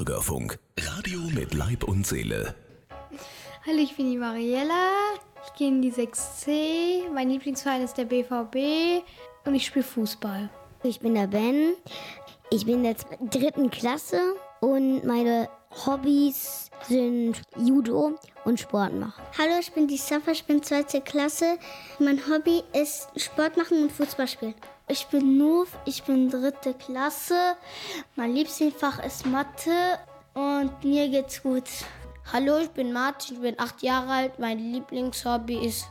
Bürgerfunk, Radio mit Leib und Seele. Hallo, ich bin die Mariella. Ich gehe in die 6C. Mein Lieblingsverein ist der BVB und ich spiele Fußball. Ich bin der Ben. Ich bin in der dritten Klasse und meine Hobbys sind Judo und Sport machen. Hallo, ich bin die Safa, ich bin zweite Klasse. Mein Hobby ist Sport machen und Fußball spielen. Ich bin Nuf, ich bin dritte Klasse. Mein Lieblingsfach ist Mathe und mir geht's gut. Hallo, ich bin Martin, ich bin acht Jahre alt. Mein Lieblingshobby ist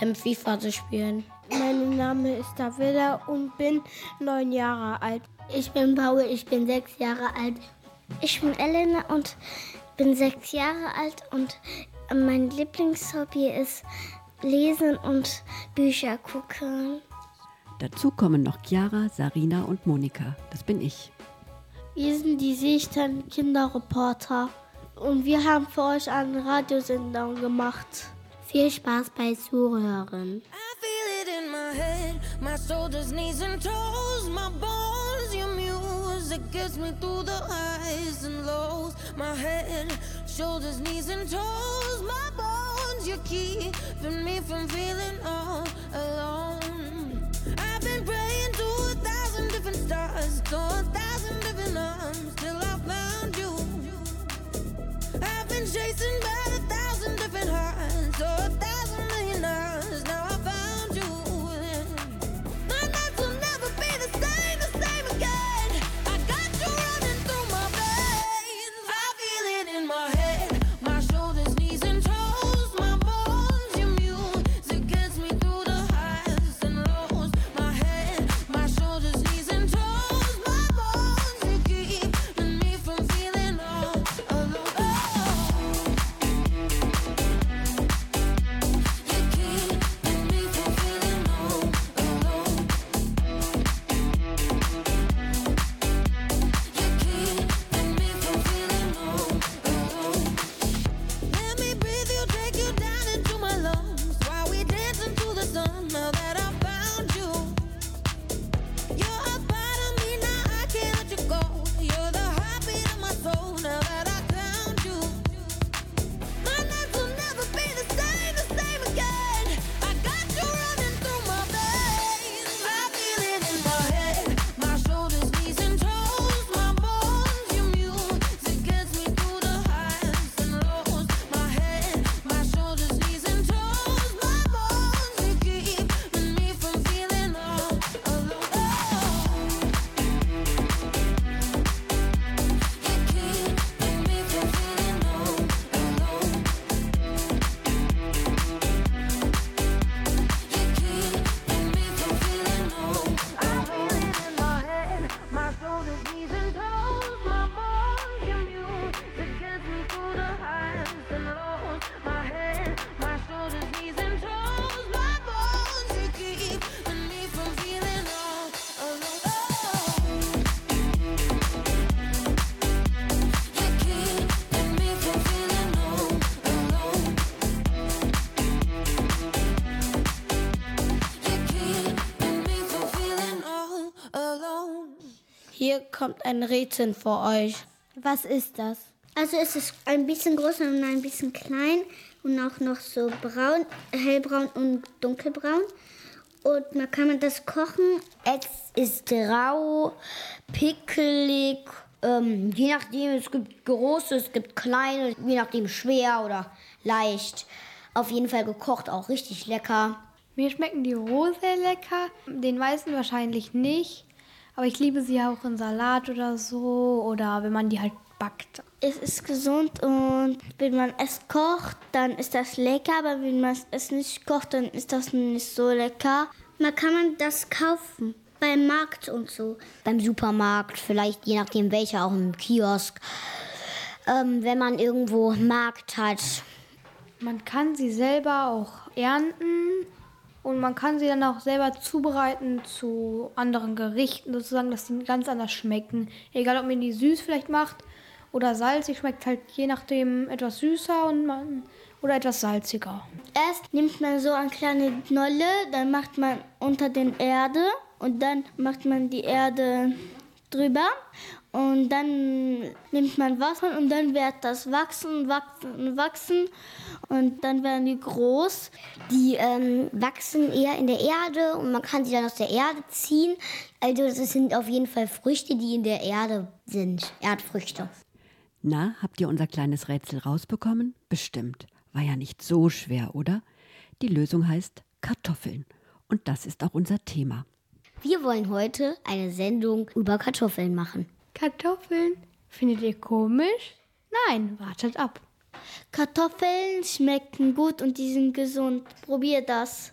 ähm, FIFA zu spielen. Mein Name ist Davida und bin neun Jahre alt. Ich bin Paul, ich bin sechs Jahre alt. Ich bin Elena und bin sechs Jahre alt und mein Lieblingshobby ist Lesen und Bücher gucken. Dazu kommen noch Chiara, Sarina und Monika. Das bin ich. Wir sind die Seestern Kinderreporter und wir haben für euch eine Radiosendung gemacht. Viel Spaß bei Zuhören. I feel it in my head, my shoulders, knees and toes, my bones, your music gets me through the highs and lows. My head, shoulders, knees and toes, my bones, you keeping me from feeling all alone. Chasing by a thousand different hearts, or kommt ein Rätsel für euch. Was ist das? Also es ist ein bisschen groß und ein bisschen klein und auch noch so braun, hellbraun und dunkelbraun. Und man kann man das kochen. Es ist rau, pickelig, ähm, je nachdem, es gibt große, es gibt kleine, je nachdem schwer oder leicht. Auf jeden Fall gekocht, auch richtig lecker. Mir schmecken die roh sehr lecker, den weißen wahrscheinlich nicht. Aber ich liebe sie auch in Salat oder so oder wenn man die halt backt. Es ist gesund und wenn man es kocht, dann ist das lecker, aber wenn man es nicht kocht, dann ist das nicht so lecker. Man kann man das kaufen beim Markt und so. Beim Supermarkt, vielleicht je nachdem welcher, auch im Kiosk. Ähm, wenn man irgendwo Markt hat. Man kann sie selber auch ernten und man kann sie dann auch selber zubereiten zu anderen Gerichten, sozusagen, dass sie ganz anders schmecken. Egal, ob man die süß vielleicht macht oder salzig, schmeckt halt je nachdem etwas süßer und man, oder etwas salziger. Erst nimmt man so eine kleine Knolle, dann macht man unter den Erde und dann macht man die Erde drüber Und dann nimmt man Wasser und dann wird das wachsen und wachsen und wachsen. Und dann werden die groß. Die ähm, wachsen eher in der Erde und man kann sie dann aus der Erde ziehen. Also das sind auf jeden Fall Früchte, die in der Erde sind. Erdfrüchte. Na, habt ihr unser kleines Rätsel rausbekommen? Bestimmt. War ja nicht so schwer, oder? Die Lösung heißt Kartoffeln. Und das ist auch unser Thema. Wir wollen heute eine Sendung über Kartoffeln machen. Kartoffeln? Findet ihr komisch? Nein, wartet ab. Kartoffeln schmecken gut und die sind gesund. Probier das.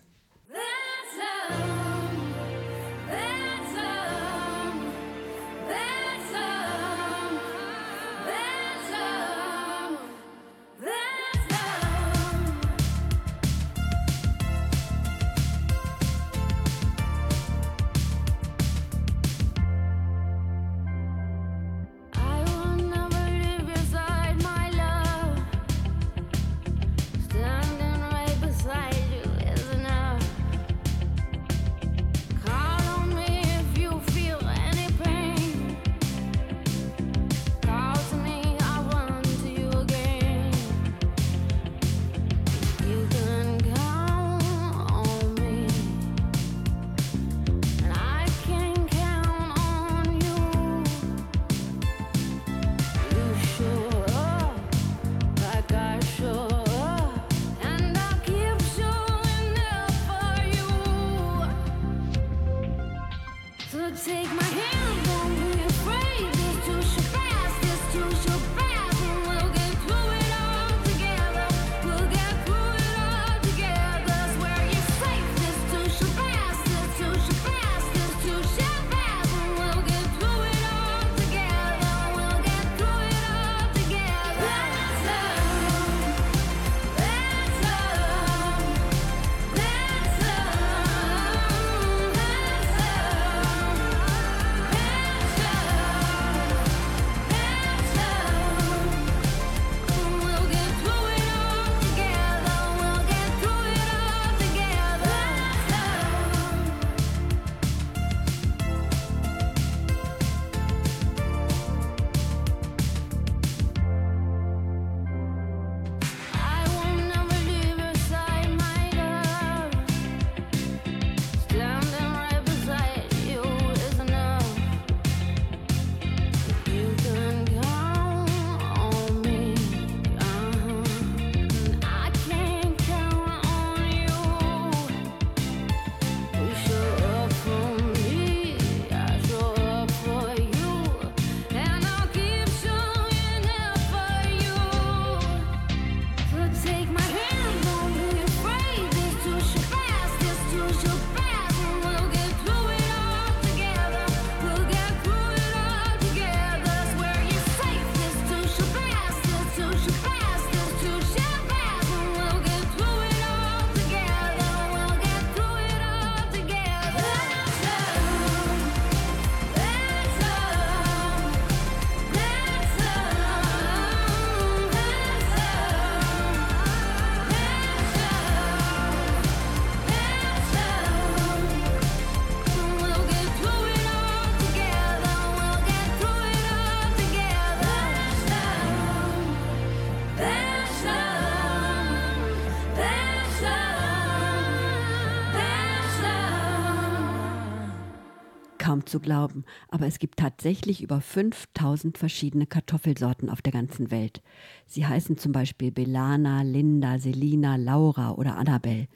Zu glauben, aber es gibt tatsächlich über 5000 verschiedene Kartoffelsorten auf der ganzen Welt. Sie heißen zum Beispiel Belana, Linda, Selina, Laura oder Annabelle.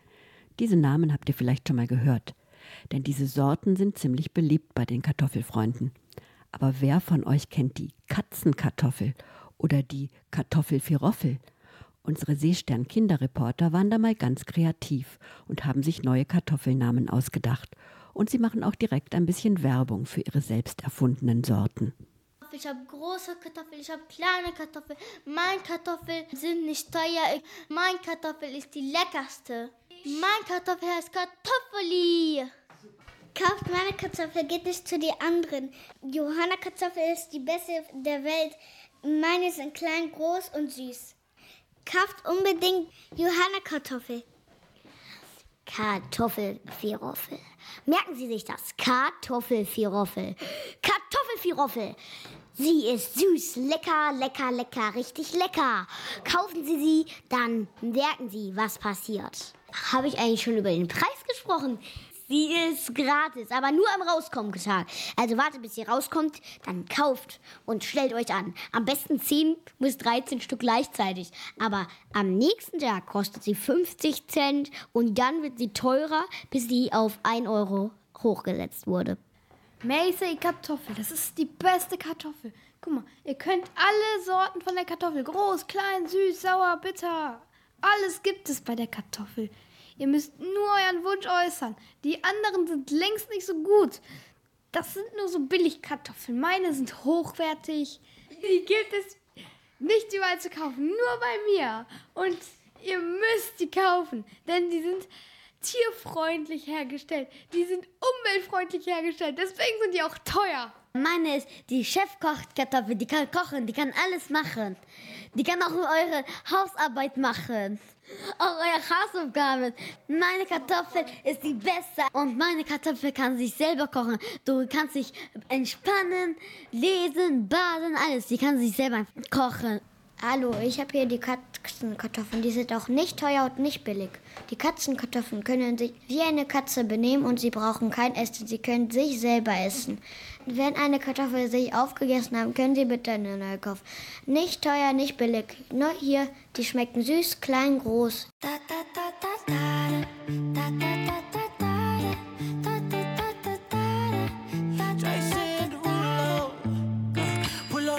Diese Namen habt ihr vielleicht schon mal gehört, denn diese Sorten sind ziemlich beliebt bei den Kartoffelfreunden. Aber wer von euch kennt die Katzenkartoffel oder die Kartoffelfiroffel? Unsere Seestern-Kinderreporter waren da mal ganz kreativ und haben sich neue Kartoffelnamen ausgedacht. Und sie machen auch direkt ein bisschen Werbung für ihre selbst erfundenen Sorten. Ich habe große Kartoffeln, ich habe kleine Kartoffeln. Meine Kartoffeln sind nicht teuer. Ich- Mein Kartoffel ist die leckerste. Mein Kartoffel heißt Kartoffeli. Kauft meine Kartoffel, geht nicht zu den anderen. Johanna Kartoffel ist die beste der Welt. Meine sind klein, groß und süß. Kauft unbedingt Johanna Kartoffel. Kartoffelfiroffel. Merken Sie sich das. Kartoffelfiroffel. Kartoffelfiroffel. Sie ist süß, lecker, lecker, lecker, richtig lecker. Kaufen Sie sie, dann merken Sie, was passiert. Habe ich eigentlich schon über den Preis gesprochen? Sie ist gratis, aber nur am Rauskommen-Tag. Also wartet, bis sie rauskommt, dann kauft und stellt euch an. Am besten 10 bis 13 Stück gleichzeitig. Aber am nächsten Tag kostet sie 50 Cent und dann wird sie teurer, bis sie auf 1 Euro hochgesetzt wurde. Macy Kartoffel, das ist die beste Kartoffel. Guck mal, ihr könnt alle Sorten von der Kartoffel, groß, klein, süß, sauer, bitter, alles gibt es bei der Kartoffel. Ihr müsst nur euren Wunsch äußern. Die anderen sind längst nicht so gut. Das sind nur so Billigkartoffeln. Meine sind hochwertig. Die gibt es nicht überall zu kaufen, nur bei mir. Und ihr müsst die kaufen, denn die sind tierfreundlich hergestellt. Die sind umweltfreundlich hergestellt. Deswegen sind die auch teuer. Meine ist die Chefkochkartoffel, die kann kochen, die kann alles machen. Die kann auch eure Hausarbeit machen. Auch eure Hausaufgaben. Meine Kartoffel ist die beste und meine Kartoffel kann sich selber kochen. Du kannst dich entspannen, lesen, baden, alles. Die kann sich selber kochen. Hallo, ich habe hier die Katzenkartoffeln. Die sind auch nicht teuer und nicht billig. Die Katzenkartoffeln können sich wie eine Katze benehmen und sie brauchen kein Essen. Sie können sich selber essen. Wenn eine Kartoffel sich aufgegessen haben, können Sie bitte eine neue kaufen. Nicht teuer, nicht billig. Nur hier, die schmecken süß, klein, groß. Da, da, da, da, da. Da, da, da, da.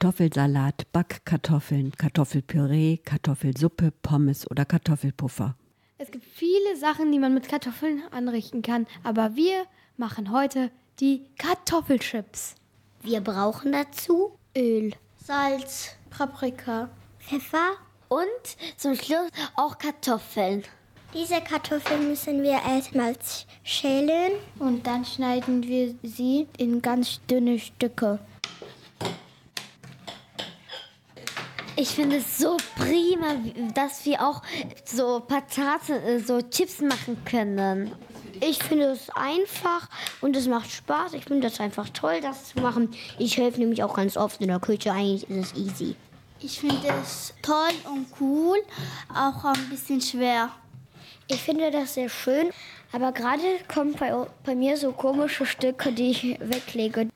Kartoffelsalat, Backkartoffeln, Kartoffelpüree, Kartoffelsuppe, Pommes oder Kartoffelpuffer. Es gibt viele Sachen, die man mit Kartoffeln anrichten kann, aber wir machen heute die Kartoffelchips. Wir brauchen dazu Öl, Salz, Paprika. Pfeffer. Und zum Schluss auch Kartoffeln. Diese Kartoffeln müssen wir erstmal schälen. Und dann schneiden wir sie in ganz dünne Stücke. Ich finde es so prima, dass wir auch so Pataten, äh, so Chips machen können. Ich finde es einfach und es macht Spaß. Ich finde es einfach toll, das zu machen. Ich helfe nämlich auch ganz oft in der Küche. Eigentlich ist es easy. Ich finde es toll und cool, auch ein bisschen schwer. Ich finde das sehr schön, aber gerade kommen bei, bei mir so komische Stücke, die ich weglege.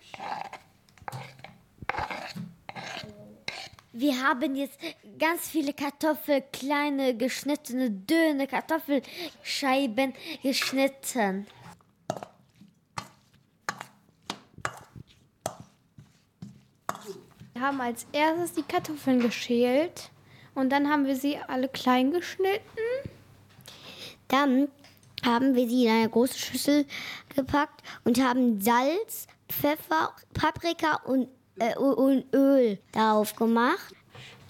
Wir haben jetzt ganz viele Kartoffel, kleine geschnittene, dünne Kartoffelscheiben geschnitten. Wir haben als erstes die Kartoffeln geschält und dann haben wir sie alle klein geschnitten. Dann haben wir sie in eine große Schüssel gepackt und haben Salz, Pfeffer, Paprika und, äh, und Öl darauf gemacht.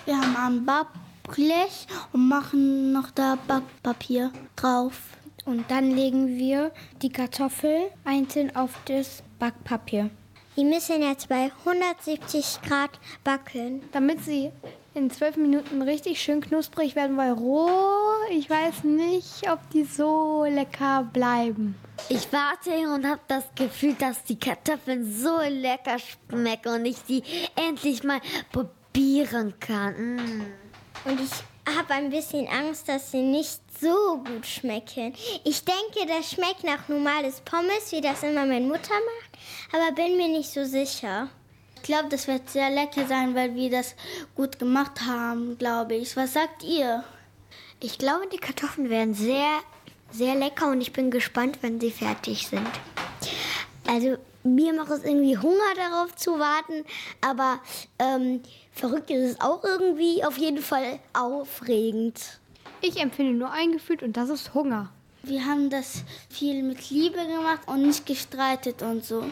Wir haben ein Backblech und machen noch da Backpapier drauf. Und dann legen wir die Kartoffel einzeln auf das Backpapier. Die müssen jetzt bei 170 Grad backen. Damit sie in zwölf Minuten richtig schön knusprig werden, weil roh, ich weiß nicht, ob die so lecker bleiben. Ich warte und habe das Gefühl, dass die Kartoffeln so lecker schmecken und ich die endlich mal probieren kann. Mm. Und ich habe ein bisschen Angst, dass sie nicht so gut schmecken. Ich denke, das schmeckt nach normales Pommes, wie das immer meine Mutter macht, aber bin mir nicht so sicher. Ich glaube, das wird sehr lecker sein, weil wir das gut gemacht haben, glaube ich. Was sagt ihr? Ich glaube, die Kartoffeln werden sehr, sehr lecker und ich bin gespannt, wenn sie fertig sind. Also mir macht es irgendwie Hunger darauf zu warten, aber ähm, verrückt ist es auch irgendwie auf jeden Fall aufregend. Ich empfinde nur ein Gefühl und das ist Hunger. Wir haben das viel mit Liebe gemacht und nicht gestreitet und so.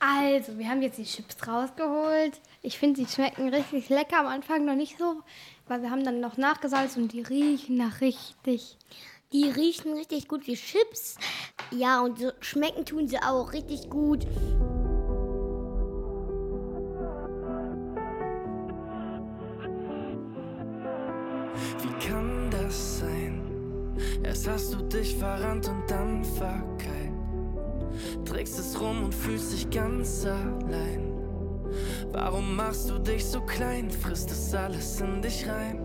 Also, wir haben jetzt die Chips rausgeholt. Ich finde, sie schmecken richtig lecker. Am Anfang noch nicht so, weil wir haben dann noch nachgesalzt und die riechen nach richtig. Die riechen richtig gut wie Chips. Ja, und so schmecken tun sie auch richtig gut. Wie kann das sein? Erst hast du dich verrannt und dann verkeilt. Trägst es rum und fühlst dich ganz allein. Warum machst du dich so klein? Frisst es alles in dich rein?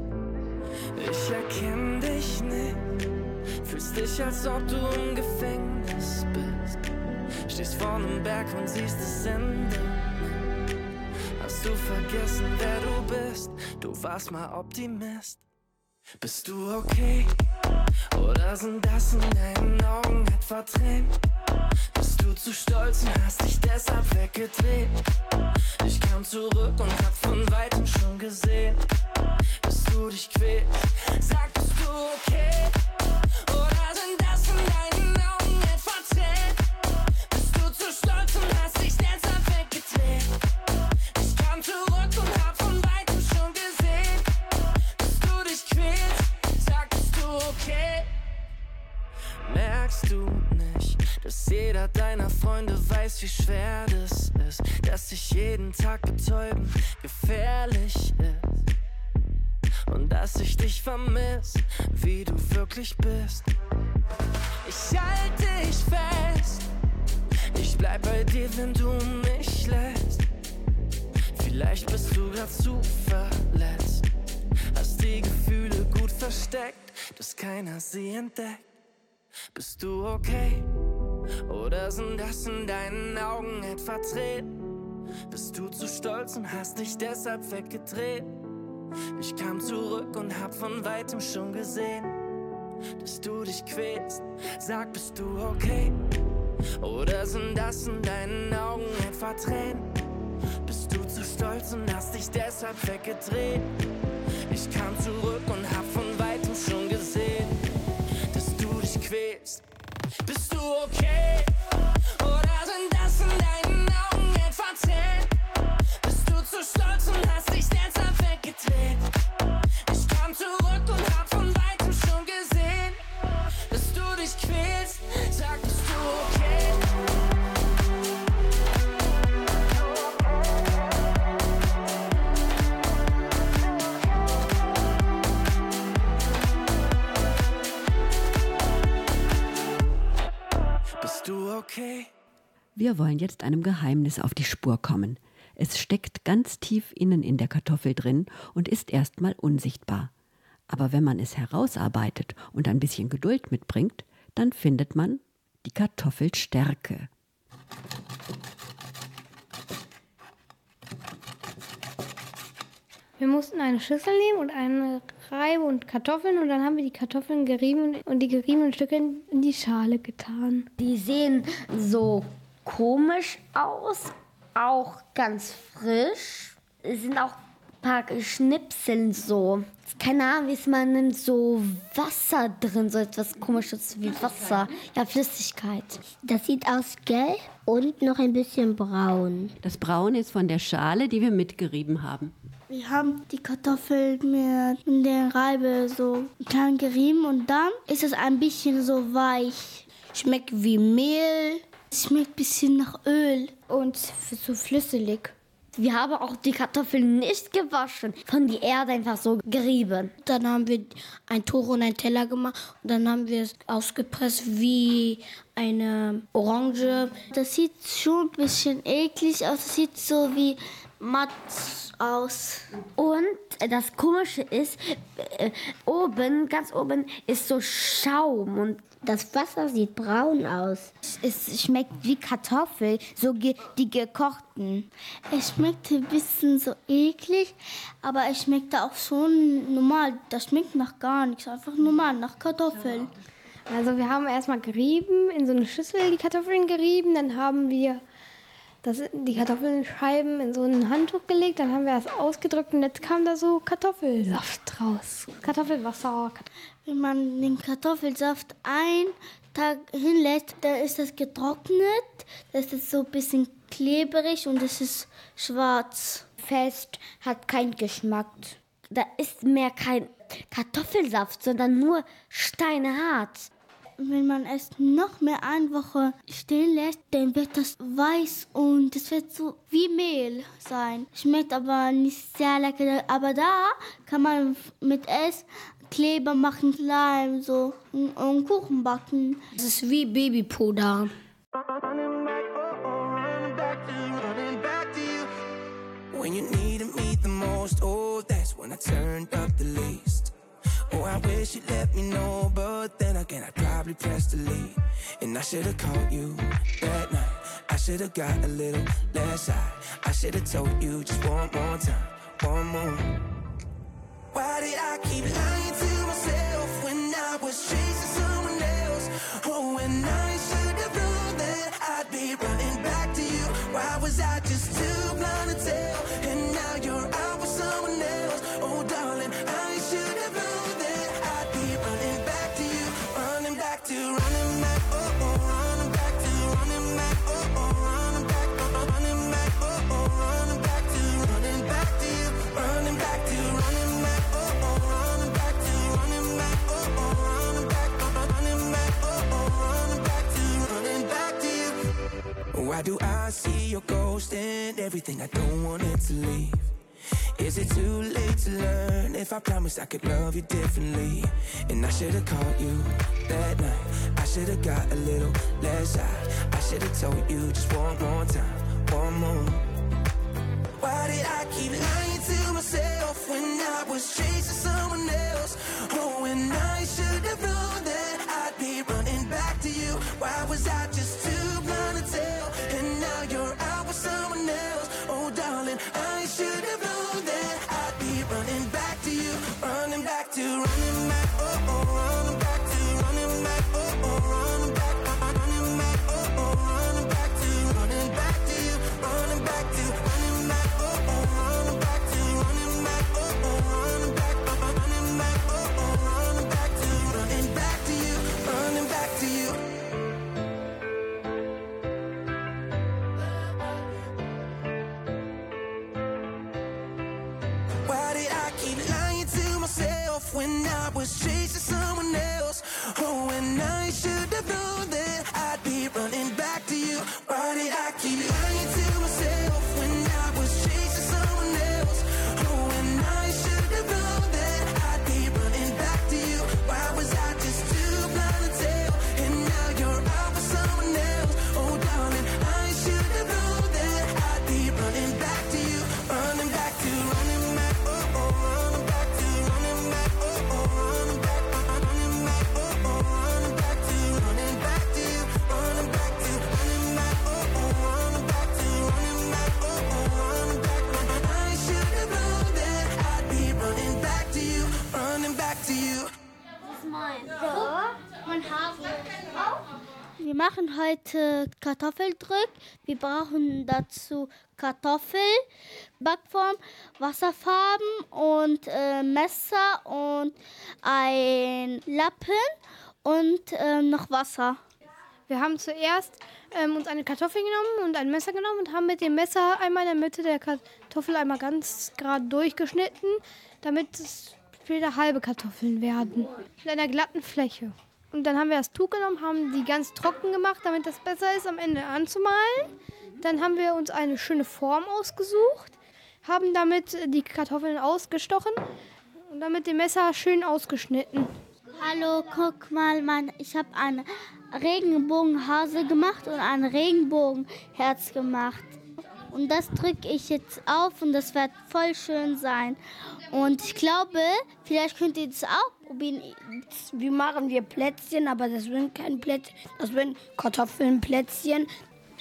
Ich erkenn dich nicht. Fühlst dich, als ob du im Gefängnis bist. Stehst vor einem Berg und siehst das Ende. Hast du vergessen, wer du bist? Du warst mal Optimist. Bist du okay? Oder sind das in deinen Augen etwa Tränen? Bist du zu stolz und hast dich deshalb weggedreht? Ich kam zurück und hab von weitem schon gesehen, dass du dich quälst. Sag, bist du okay? Dass jeder deiner Freunde weiß, wie schwer das ist, dass sich jeden Tag betäuben gefährlich ist und dass ich dich vermiss, wie du wirklich bist. Ich halte dich fest, ich bleib bei dir, wenn du mich lässt. Vielleicht bist du grad zu verletzt, hast die Gefühle gut versteckt, dass keiner sie entdeckt. Bist du okay? Oder sind das in deinen Augen etwa Tränen? Bist du zu stolz und hast dich deshalb weggedreht? Ich kam zurück und hab von weitem schon gesehen, dass du dich quälst. Sag, bist du okay? Oder sind das in deinen Augen etwa Tränen? Bist du zu stolz und hast dich deshalb weggedreht? Ich kam zurück und hab du okay? Oder sind das in deinen Augen etwa zehn? Bist du zu stolz und hast dich deshalb weggedreht? Okay. Wir wollen jetzt einem Geheimnis auf die Spur kommen. Es steckt ganz tief innen in der Kartoffel drin und ist erstmal unsichtbar. Aber wenn man es herausarbeitet und ein bisschen Geduld mitbringt, dann findet man die Kartoffelstärke. Wir mussten eine Schüssel nehmen und eine Reibe und Kartoffeln und dann haben wir die Kartoffeln gerieben und die geriebenen Stücke in die Schale getan. Die sehen so komisch aus, auch ganz frisch. Es sind auch ein paar Schnipseln so. Keine Ahnung, wie es man nimmt, so Wasser drin, so etwas komisches wie Wasser. Ja, Flüssigkeit. Das sieht aus gelb und noch ein bisschen braun. Das Braun ist von der Schale, die wir mitgerieben haben. Wir haben die Kartoffeln mit der Reibe so klein gerieben und dann ist es ein bisschen so weich. Schmeckt wie Mehl. Schmeckt ein bisschen nach Öl. Und so flüssig. Wir haben auch die Kartoffeln nicht gewaschen, von der Erde einfach so gerieben. Dann haben wir ein Tuch und einen Teller gemacht und dann haben wir es ausgepresst wie eine Orange. Das sieht schon ein bisschen eklig aus. Das sieht so wie matt aus. Und das Komische ist, äh, oben, ganz oben, ist so Schaum und das Wasser sieht braun aus. Es schmeckt wie Kartoffel, so ge die gekochten. Es schmeckt ein bisschen so eklig, aber es schmeckt auch schon normal. Das schmeckt nach gar nichts, einfach normal, nach Kartoffeln. Also wir haben erstmal gerieben, in so eine Schüssel die Kartoffeln gerieben, dann haben wir das, die Kartoffelscheiben in so ein Handtuch gelegt, dann haben wir das ausgedrückt und jetzt kam da so Kartoffelsaft raus. Kartoffelwasser. Wenn man den Kartoffelsaft einen Tag hinlässt, dann ist das getrocknet, das ist so ein bisschen klebrig und es ist schwarz. Fest, hat keinen Geschmack. Da ist mehr kein Kartoffelsaft, sondern nur steinhart wenn man es noch mehr eine Woche stehen lässt, dann wird das weiß und es wird so wie Mehl sein. Schmeckt aber nicht sehr lecker. Aber da kann man mit es Kleber machen, Leim, so und Kuchen backen. Es ist wie Babypuder. When you needed me the most, oh, that's when I turned up the least. Oh, I wish you'd let me know, but then again, I'd probably press delete. And I should've called you that night. I should've got a little less high. I should've told you just one more time, one more. Why did I keep lying to myself when I was chasing someone else? Oh, when I should've known that I'd be running back to you. Why was I just too Why do I see your ghost and everything I don't want it to leave? Is it too late to learn if I promised I could love you differently? And I should've called you that night. I should've got a little less high. I should've told you just one more time, one more. Why did I keep lying to myself when I was chasing someone else? Oh, when I should have known that I'd be running back to you. Why was I machen heute Kartoffeldrück. Wir brauchen dazu Kartoffel, Backform, Wasserfarben und äh, Messer und ein Lappen und äh, noch Wasser. Wir haben zuerst ähm, uns eine Kartoffel genommen und ein Messer genommen und haben mit dem Messer einmal in der Mitte der Kartoffel einmal ganz gerade durchgeschnitten, damit es später halbe Kartoffeln werden. Mit einer glatten Fläche. Und dann haben wir das Tuch genommen, haben die ganz trocken gemacht, damit das besser ist, am Ende anzumalen. Dann haben wir uns eine schöne Form ausgesucht, haben damit die Kartoffeln ausgestochen und dann mit dem Messer schön ausgeschnitten. Hallo, guck mal, Mann, ich habe einen Regenbogenhase gemacht und ein Regenbogenherz gemacht. Und das drücke ich jetzt auf und das wird voll schön sein. Und ich glaube, vielleicht könnt ihr das auch probieren. Wie machen wir Plätzchen, aber das sind kein Plätzchen, das sind Kartoffelnplätzchen.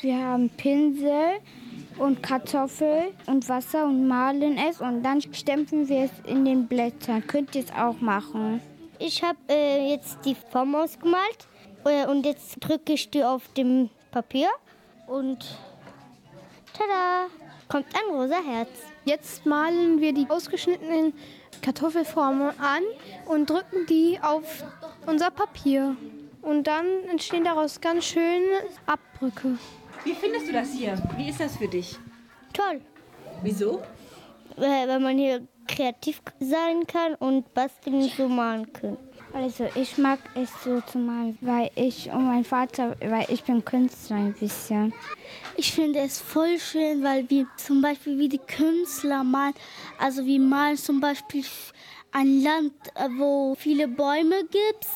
Wir haben Pinsel und Kartoffel und Wasser und malen es und dann stempeln wir es in den Blättern. Könnt ihr es auch machen. Ich habe äh, jetzt die Form ausgemalt äh, und jetzt drücke ich die auf dem Papier und tada, kommt ein rosa Herz. Jetzt malen wir die ausgeschnittenen Kartoffelformen an und drücken die auf unser Papier. Und dann entstehen daraus ganz schöne Abdrücke. Wie findest du das hier? Wie ist das für dich? Toll. Wieso? Weil, man hier kreativ sein kann und basteln so malen kann. Also ich mag es so zu malen, weil ich und mein Vater, weil ich bin Künstler ein bisschen. Ich finde es voll schön, weil wir zum Beispiel wie die Künstler malen, also wir malen zum Beispiel ein Land, äh, wo viele Bäume gibt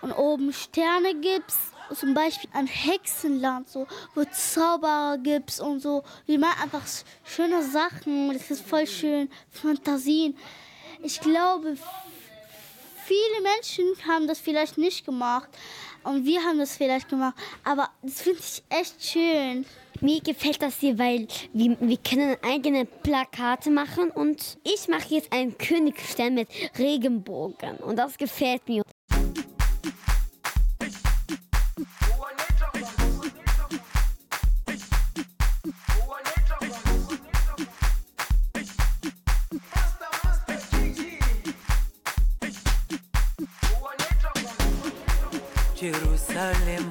und oben Sterne gibt zum Beispiel ein Hexenland, so, wo Zauberer gibt und so. Wir machen einfach schöne Sachen. Das ist voll schön. Fantasien. Ich glaube, viele Menschen haben das vielleicht nicht gemacht. Und wir haben das vielleicht gemacht. Aber das finde ich echt schön. Mir gefällt das hier, weil wir, wir können eigene Plakate machen und ich mache jetzt einen Königstern mit Regenbogen und das gefällt mir.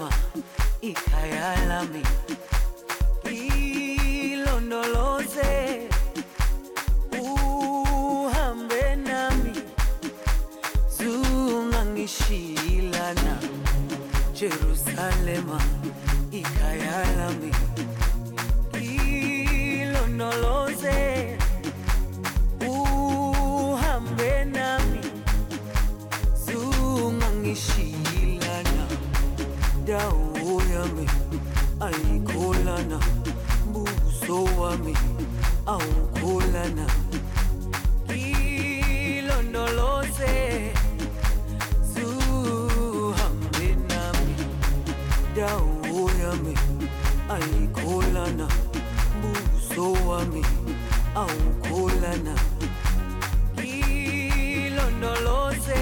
Jerusalema ikhaya lami ilondoloze uhambe nami zungangishilana Jerusalema dawo yami ayikholana buso wami awukholana ilondoloze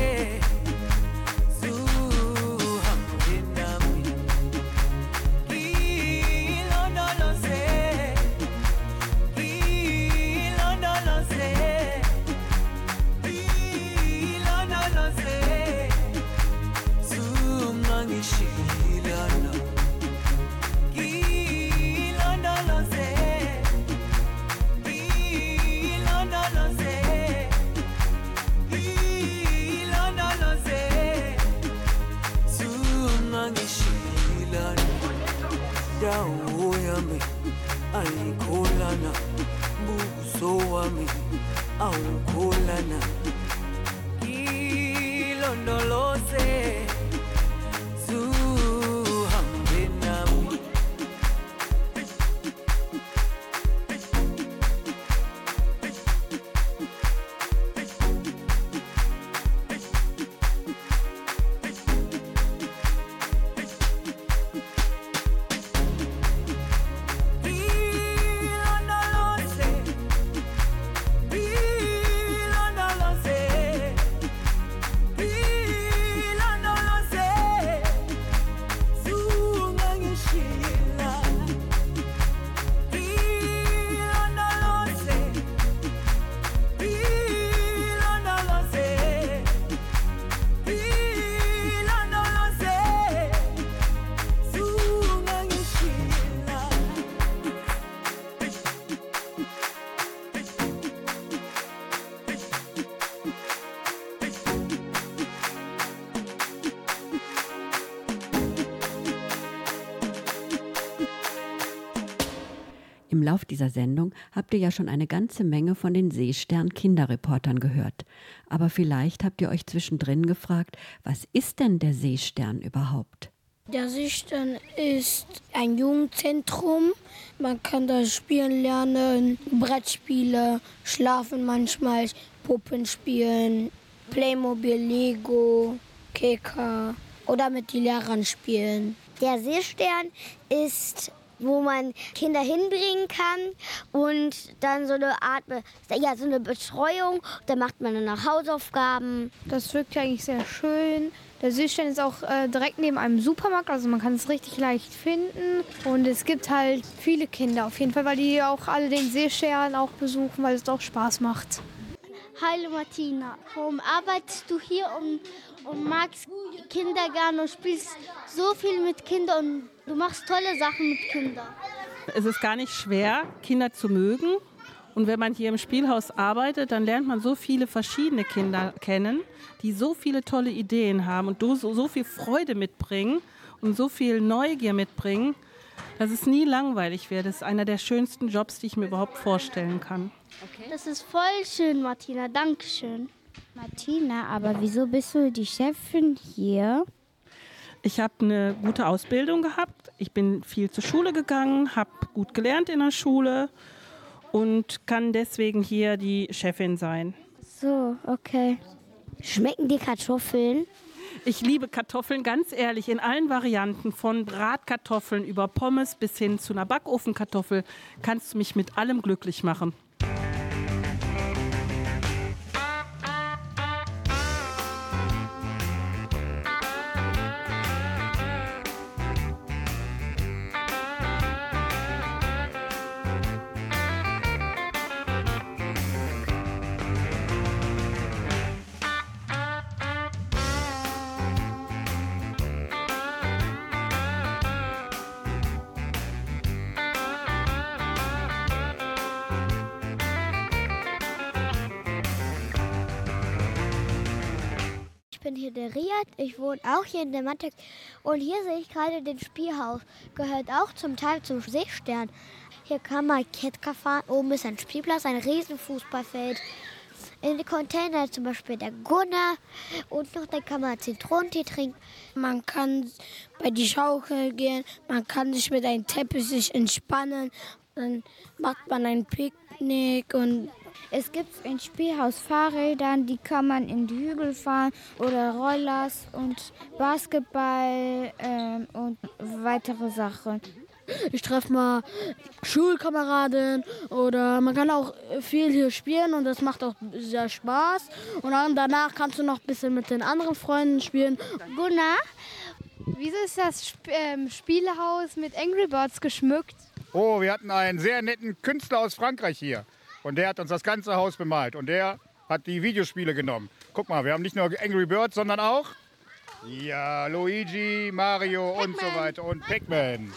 dawo yami ayikholana buso wami awukholana Im Lauf dieser Sendung habt ihr ja schon eine ganze Menge von den Seestern-Kinderreportern gehört. Aber vielleicht habt ihr euch zwischendrin gefragt, was ist denn der Seestern überhaupt? Der Seestern ist ein Jugendzentrum. Man kann da spielen lernen, Brettspiele, schlafen manchmal, Puppen spielen, Playmobil, Lego, Keka oder mit den Lehrern spielen. Der Seestern ist wo man Kinder hinbringen kann und dann so eine Art, ja, so eine Betreuung. Da macht man dann auch Hausaufgaben. Das wirkt ja eigentlich sehr schön. Der Seestern ist auch äh, direkt neben einem Supermarkt, also man kann es richtig leicht finden. Und es gibt halt viele Kinder auf jeden Fall, weil die auch alle den Seestern auch besuchen, weil es doch Spaß macht. Hallo Martina, warum arbeitest du hier und, und magst Kinder gerne und spielst so viel mit Kindern und du machst tolle Sachen mit Kindern? Es ist gar nicht schwer, Kinder zu mögen. Und wenn man hier im Spielhaus arbeitet, dann lernt man so viele verschiedene Kinder kennen, die so viele tolle Ideen haben und so, so viel Freude mitbringen und so viel Neugier mitbringen, dass es nie langweilig wird. Das ist einer der schönsten Jobs, die ich mir überhaupt vorstellen kann. Okay. Das ist voll schön, Martina. Dankeschön. Martina, aber wieso bist du die Chefin hier? Ich habe eine gute Ausbildung gehabt. Ich bin viel zur Schule gegangen, habe gut gelernt in der Schule und kann deswegen hier die Chefin sein. So, okay. Schmecken die Kartoffeln? Ich liebe Kartoffeln, ganz ehrlich, in allen Varianten. Von Bratkartoffeln über Pommes bis hin zu einer Backofenkartoffel kannst du mich mit allem glücklich machen. Ich wohne auch hier in der Mantex und hier sehe ich gerade den Spielhaus. Gehört auch zum Teil zum Seestern. Hier kann man Ketka fahren, oben ist ein Spielplatz, ein Riesenfußballfeld. In den Container zum Beispiel der Gunnar und noch dann kann man Zitronentee trinken. Man kann bei die Schaukel gehen, man kann sich mit einem Teppich sich entspannen, dann macht man ein Picknick und es gibt im Spielhaus Fahrrädern, die kann man in die Hügel fahren oder Rollers und Basketball ähm, und weitere Sachen. Ich treffe mal Schulkameraden oder man kann auch viel hier spielen und das macht auch sehr Spaß. Und dann danach kannst du noch ein bisschen mit den anderen Freunden spielen. Gunnar, wieso ist das Sp ähm, Spielhaus mit Angry Birds geschmückt? Oh, wir hatten einen sehr netten Künstler aus Frankreich hier. Und der hat uns das ganze Haus bemalt. Und der hat die Videospiele genommen. Guck mal, wir haben nicht nur Angry Birds, sondern auch ja, Luigi, Mario und so weiter und Pac-Man.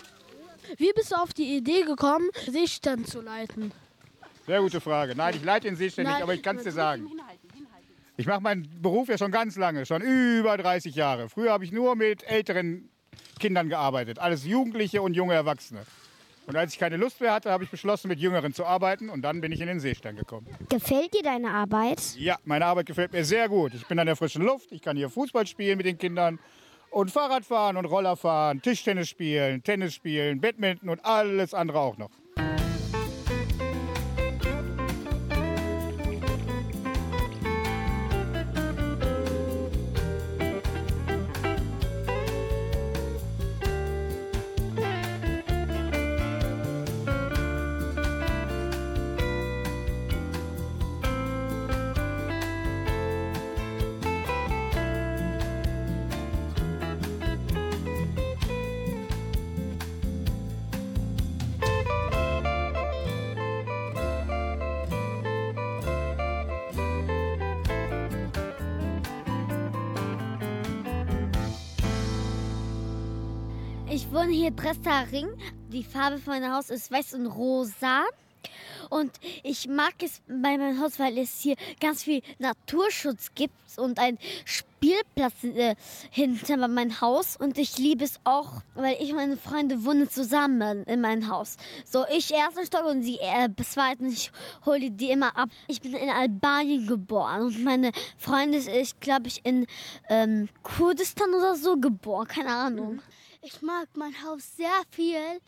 Wie bist du auf die Idee gekommen, Seestand zu leiten? Sehr gute Frage. Nein, ich leite den Seestand nicht, aber ich kann es dir sagen. Ich mache meinen Beruf ja schon ganz lange, schon über 30 Jahre. Früher habe ich nur mit älteren Kindern gearbeitet, alles Jugendliche und junge Erwachsene. Und als ich keine Lust mehr hatte, habe ich beschlossen, mit Jüngeren zu arbeiten und dann bin ich in den Seestand gekommen. Gefällt dir deine Arbeit? Ja, meine Arbeit gefällt mir sehr gut. Ich bin an der frischen Luft, ich kann hier Fußball spielen mit den Kindern und Fahrrad fahren und Roller fahren, Tischtennis spielen, Tennis spielen, Badminton und alles andere auch noch. Dresdner Ring. Die Farbe von meinem Haus ist weiß und rosa. Und ich mag es bei meinem Haus, weil es hier ganz viel Naturschutz gibt und ein Spielplatz äh, hinter meinem Haus. Und ich liebe es auch, weil ich und meine Freunde wohnen zusammen in meinem Haus. So, ich ersten Stock und sie äh, zweiten. Ich hole die immer ab. Ich bin in Albanien geboren und meine Freundin ist, glaube ich, in ähm, Kurdistan oder so geboren. Keine Ahnung. Ich mag mein Haus sehr viel.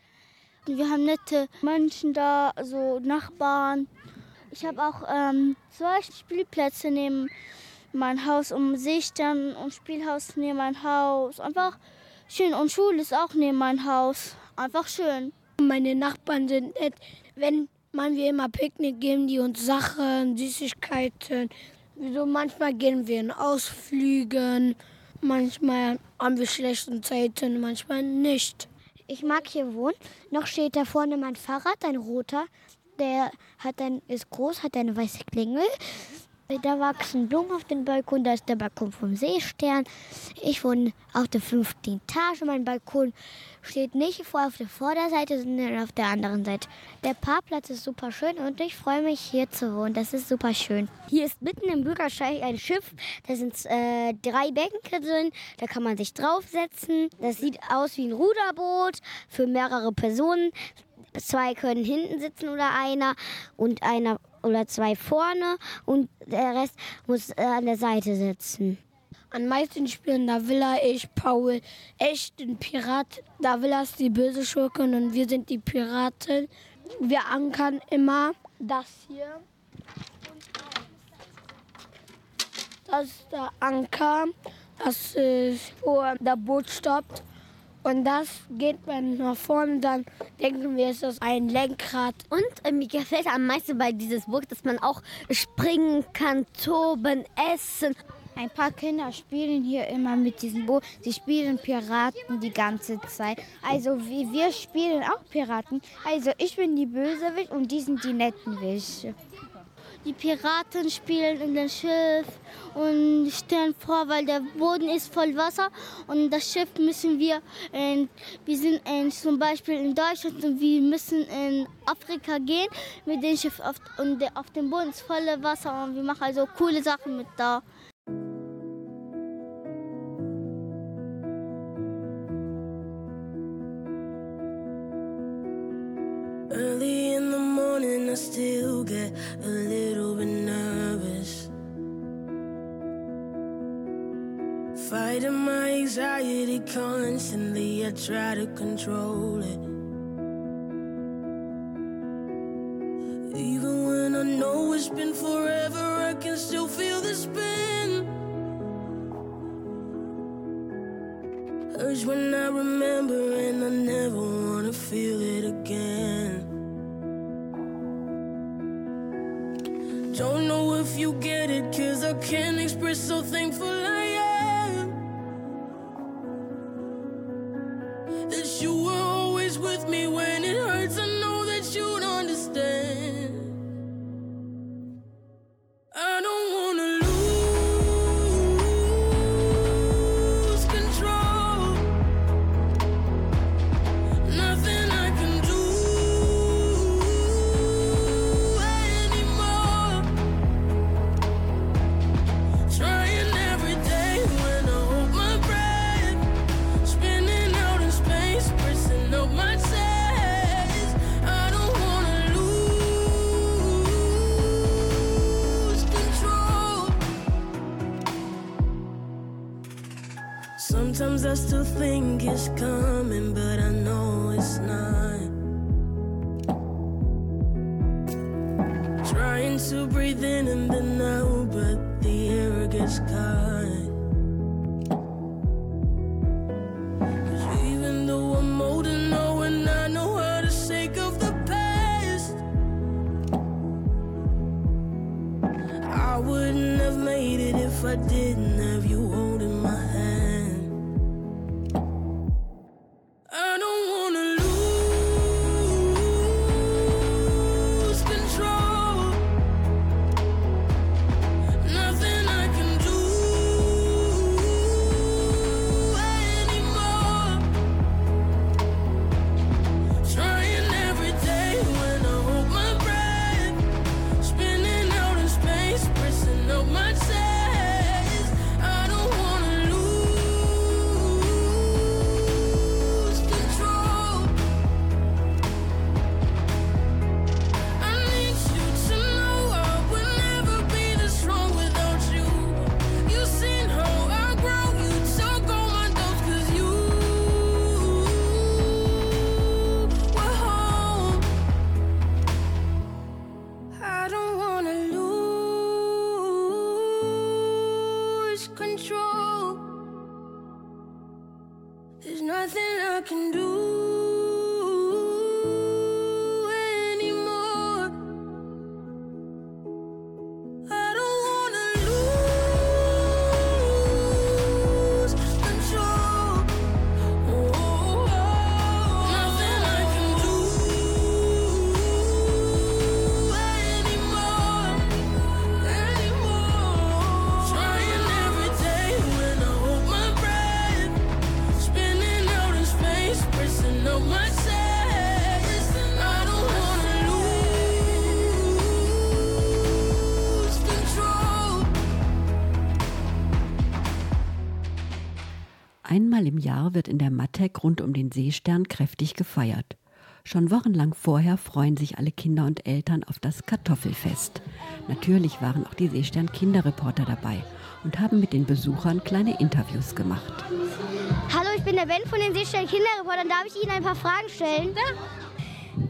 Wir haben nette Menschen da, so Nachbarn. Ich habe auch ähm, zwei Spielplätze neben mein Haus um sich, dann ein Spielhaus neben mein Haus. Einfach schön. Und Schule ist auch neben mein Haus. Einfach schön. Meine Nachbarn sind nett. Wenn man wir immer Picknick geben, die uns Sachen, Süßigkeiten. So manchmal gehen wir in Ausflügen. Manchmal haben wir schlechte Zeiten, manchmal nicht. Ich mag hier wohnen. Noch steht da vorne mein Fahrrad, ein roter. Der hat ein, ist groß, hat eine weiße Klingel. Da wachsen Blumen auf dem Balkon, da ist der Balkon vom Seestern. Ich wohne auf der fünften Etage. Mein Balkon steht nicht vor auf der Vorderseite, sondern auf der anderen Seite. Der Parkplatz ist super schön und ich freue mich hier zu wohnen. Das ist super schön. Hier ist mitten im Bürgersteig ein Schiff. Da sind äh, drei Bänke drin. Da kann man sich draufsetzen. Das sieht aus wie ein Ruderboot für mehrere Personen. Zwei können hinten sitzen oder einer und einer oder zwei vorne und der Rest muss äh, an der Seite sitzen. An meisten Spielen, da will ich, Paul, echt ein Pirat. Da will ist die böse Schurken und wir sind die Piraten. Wir ankern immer das hier. Das ist der Anker. Das ist, wo der Boot stoppt. Und das geht man nach vorne, dann denken wir, es ist ein Lenkrad. Und äh, mir gefällt am meisten bei dieses Burg, dass man auch springen kann, toben, essen. Ein paar Kinder spielen hier immer mit diesem Boot. Sie spielen Piraten die ganze Zeit. Also wie wir spielen auch Piraten. Also ich bin die Bösewicht und die sind die netten Wische. Die Piraten spielen in dem Schiff und stellen vor, weil der Boden ist voll Wasser und das Schiff müssen wir, in, wir sind in, zum Beispiel in Deutschland und wir müssen in Afrika gehen mit dem Schiff auf, und auf dem Boden ist voller Wasser und wir machen also coole Sachen mit da. Early in the morning, I still get a little bit nervous. Fighting my anxiety constantly, I try to control it. Even when I know it's been forever, I can still feel the spin. When I remember, and I never wanna feel it again. Don't know if you get it, cause I can't express how thankful I Jahr wird in der Mattek rund um den Seestern kräftig gefeiert. Schon wochenlang vorher freuen sich alle Kinder und Eltern auf das Kartoffelfest. Natürlich waren auch die Seestern Kinderreporter dabei und haben mit den Besuchern kleine Interviews gemacht. Hallo, ich bin der Ben von den Seestern Kinderreportern. Darf ich Ihnen ein paar Fragen stellen?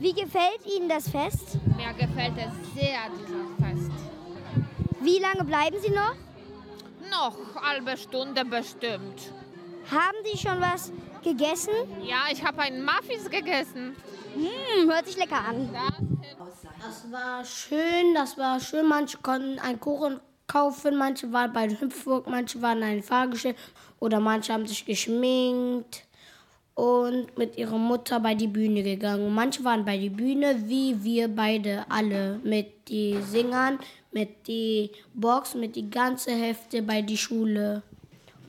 Wie gefällt Ihnen das Fest? Mir gefällt es sehr, dieses Fest. Wie lange bleiben Sie noch? Noch halbe Stunde bestimmt. Haben Sie schon was gegessen? Ja, ich habe einen Muffins gegessen. Hm, hört sich lecker an. Das war schön, das war schön. Manche konnten einen Kuchen kaufen, manche waren bei der Hüpfburg, manche waren in einem Fahrgestell oder manche haben sich geschminkt und mit ihrer Mutter bei die Bühne gegangen. Und manche waren bei die Bühne, wie wir beide alle, mit die Singern, mit die Box, mit die ganze Hälfte bei die Schule.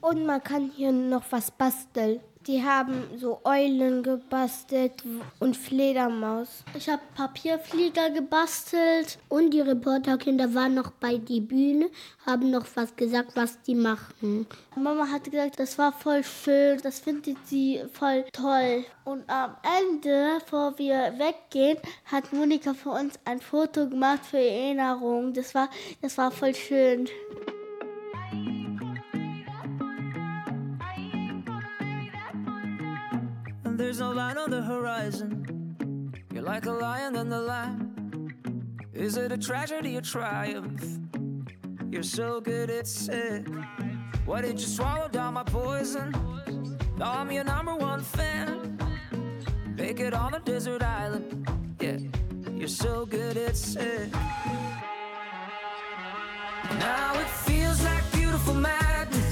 Und man kann hier noch was basteln. Die haben so Eulen gebastelt und Fledermaus. Ich habe Papierflieger gebastelt. Und die Reporterkinder waren noch bei die Bühne, haben noch was gesagt, was die machen. Mama hat gesagt, das war voll schön, das findet sie voll toll. Und am Ende, bevor wir weggehen, hat Monika für uns ein Foto gemacht für Erinnerung. Das war, das war voll schön. There's no line on the horizon. You're like a lion in the lamb. Is it a tragedy or triumph? You're so good at it. Why did you swallow down my poison? Now I'm your number one fan. Make it on a desert island. Yeah, you're so good at sick. Now it feels like beautiful madness.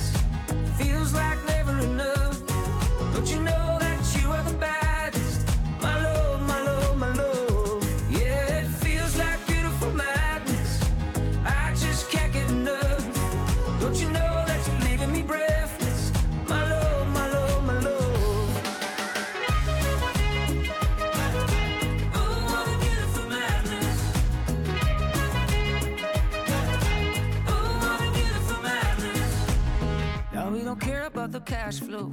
Cash flow.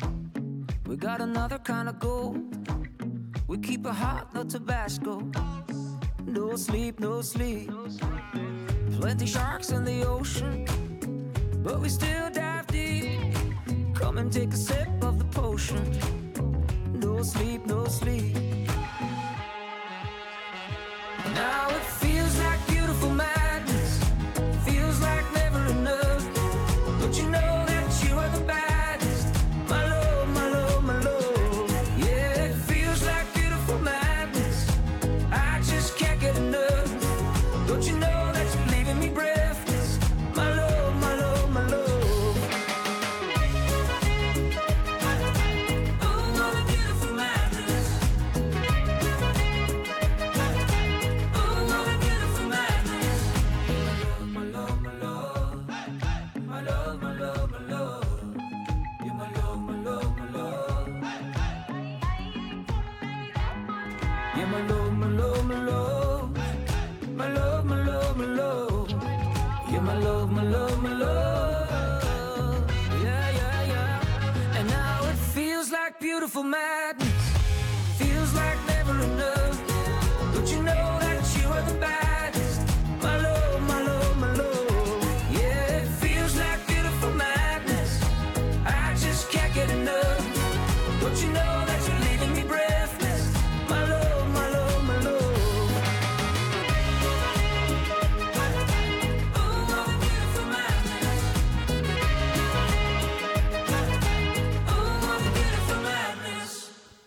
We got another kind of gold. We keep it hot, no Tabasco. No sleep, no sleep. Plenty sharks in the ocean, but we still dive deep. Come and take a sip of the potion. No sleep, no sleep. Now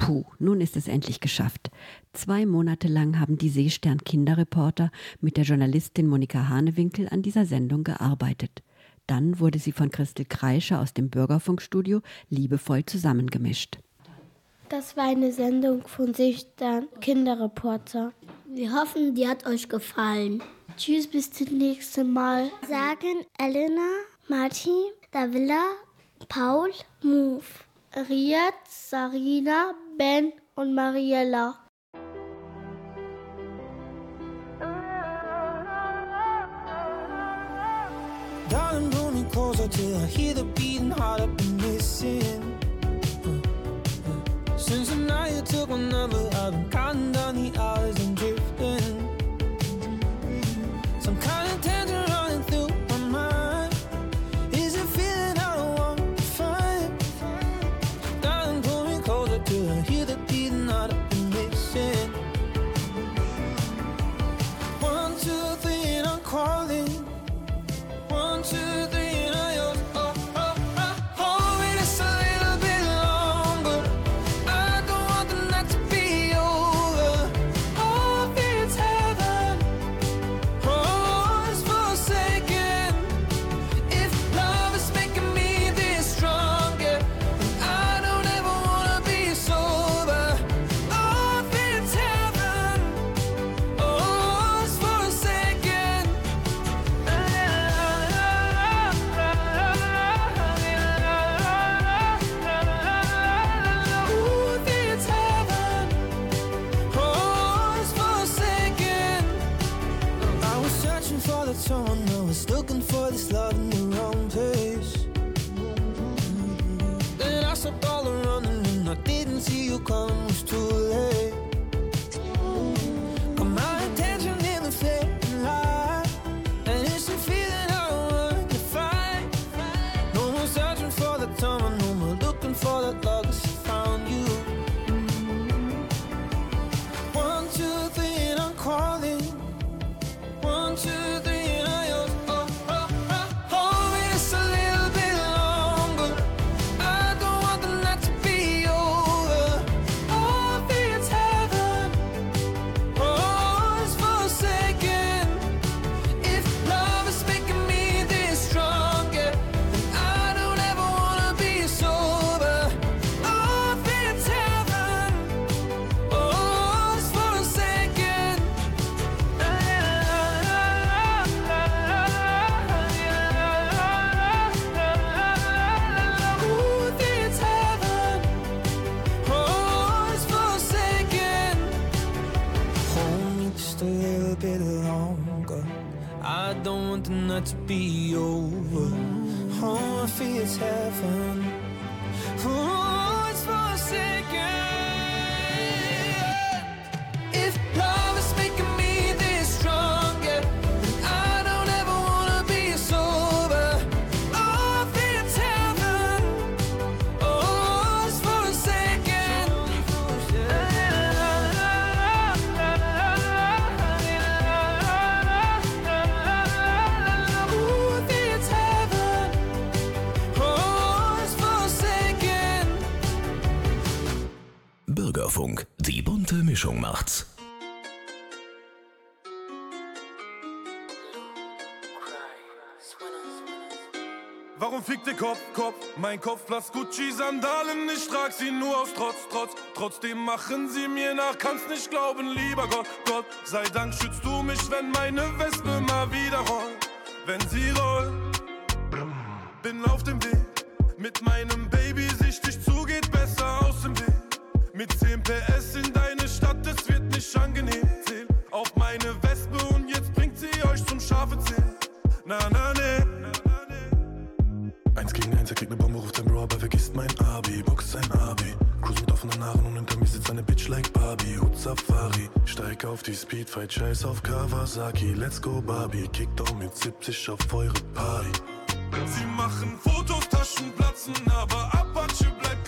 Puh, nun ist es endlich geschafft. Zwei Monate lang haben die Seestern-Kinderreporter mit der Journalistin Monika Hanewinkel an dieser Sendung gearbeitet. Dann wurde sie von Christel Kreischer aus dem Bürgerfunkstudio liebevoll zusammengemischt. Das war eine Sendung von Sichtern Kinderreporter. Wir hoffen, die hat euch gefallen. Tschüss, bis zum nächsten Mal. Sagen Elena, Martin, Davila, Paul, Move, Riet, Sarina, Ben und Mariella. Darling, don't you I hear the beating heart I've been missing. Since the night you took my number I've been counting down the hours and dreaming verfickte Kopf, Kopf. Mein Kopf lass Gucci-Sandalen, ich trag sie nur aus Trotz, Trotz. Trotzdem machen sie mir nach, kannst nicht glauben, lieber Gott, Gott. Sei Dank schützt du mich, wenn meine Wespe mal wieder rollt. Wenn sie rollt, bin auf dem Weg mit meinem offenen Haaren und hinter mir sitzt eine Bitch like Barbie, Hut Safari. Steig auf die Speedfight, scheiß auf Kawasaki. Let's go Barbie, kick down mit 70 auf eure Party. Sie machen Fotos, Taschen platzen, aber Apache bleibt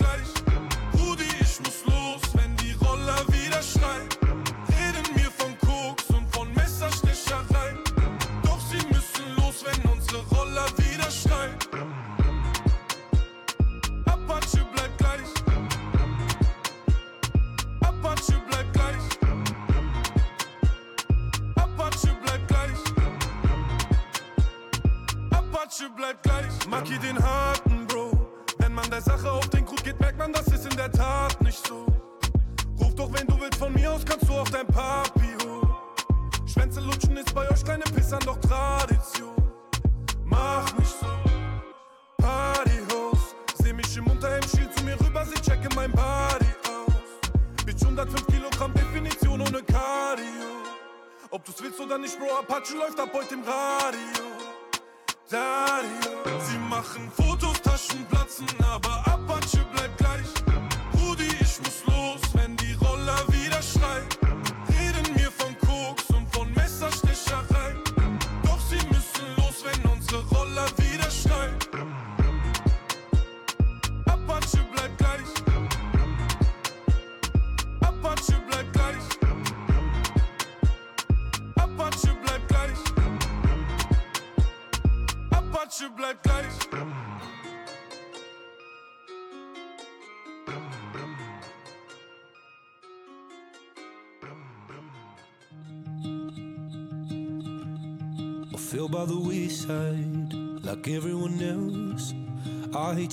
läuft ab heute im Radio.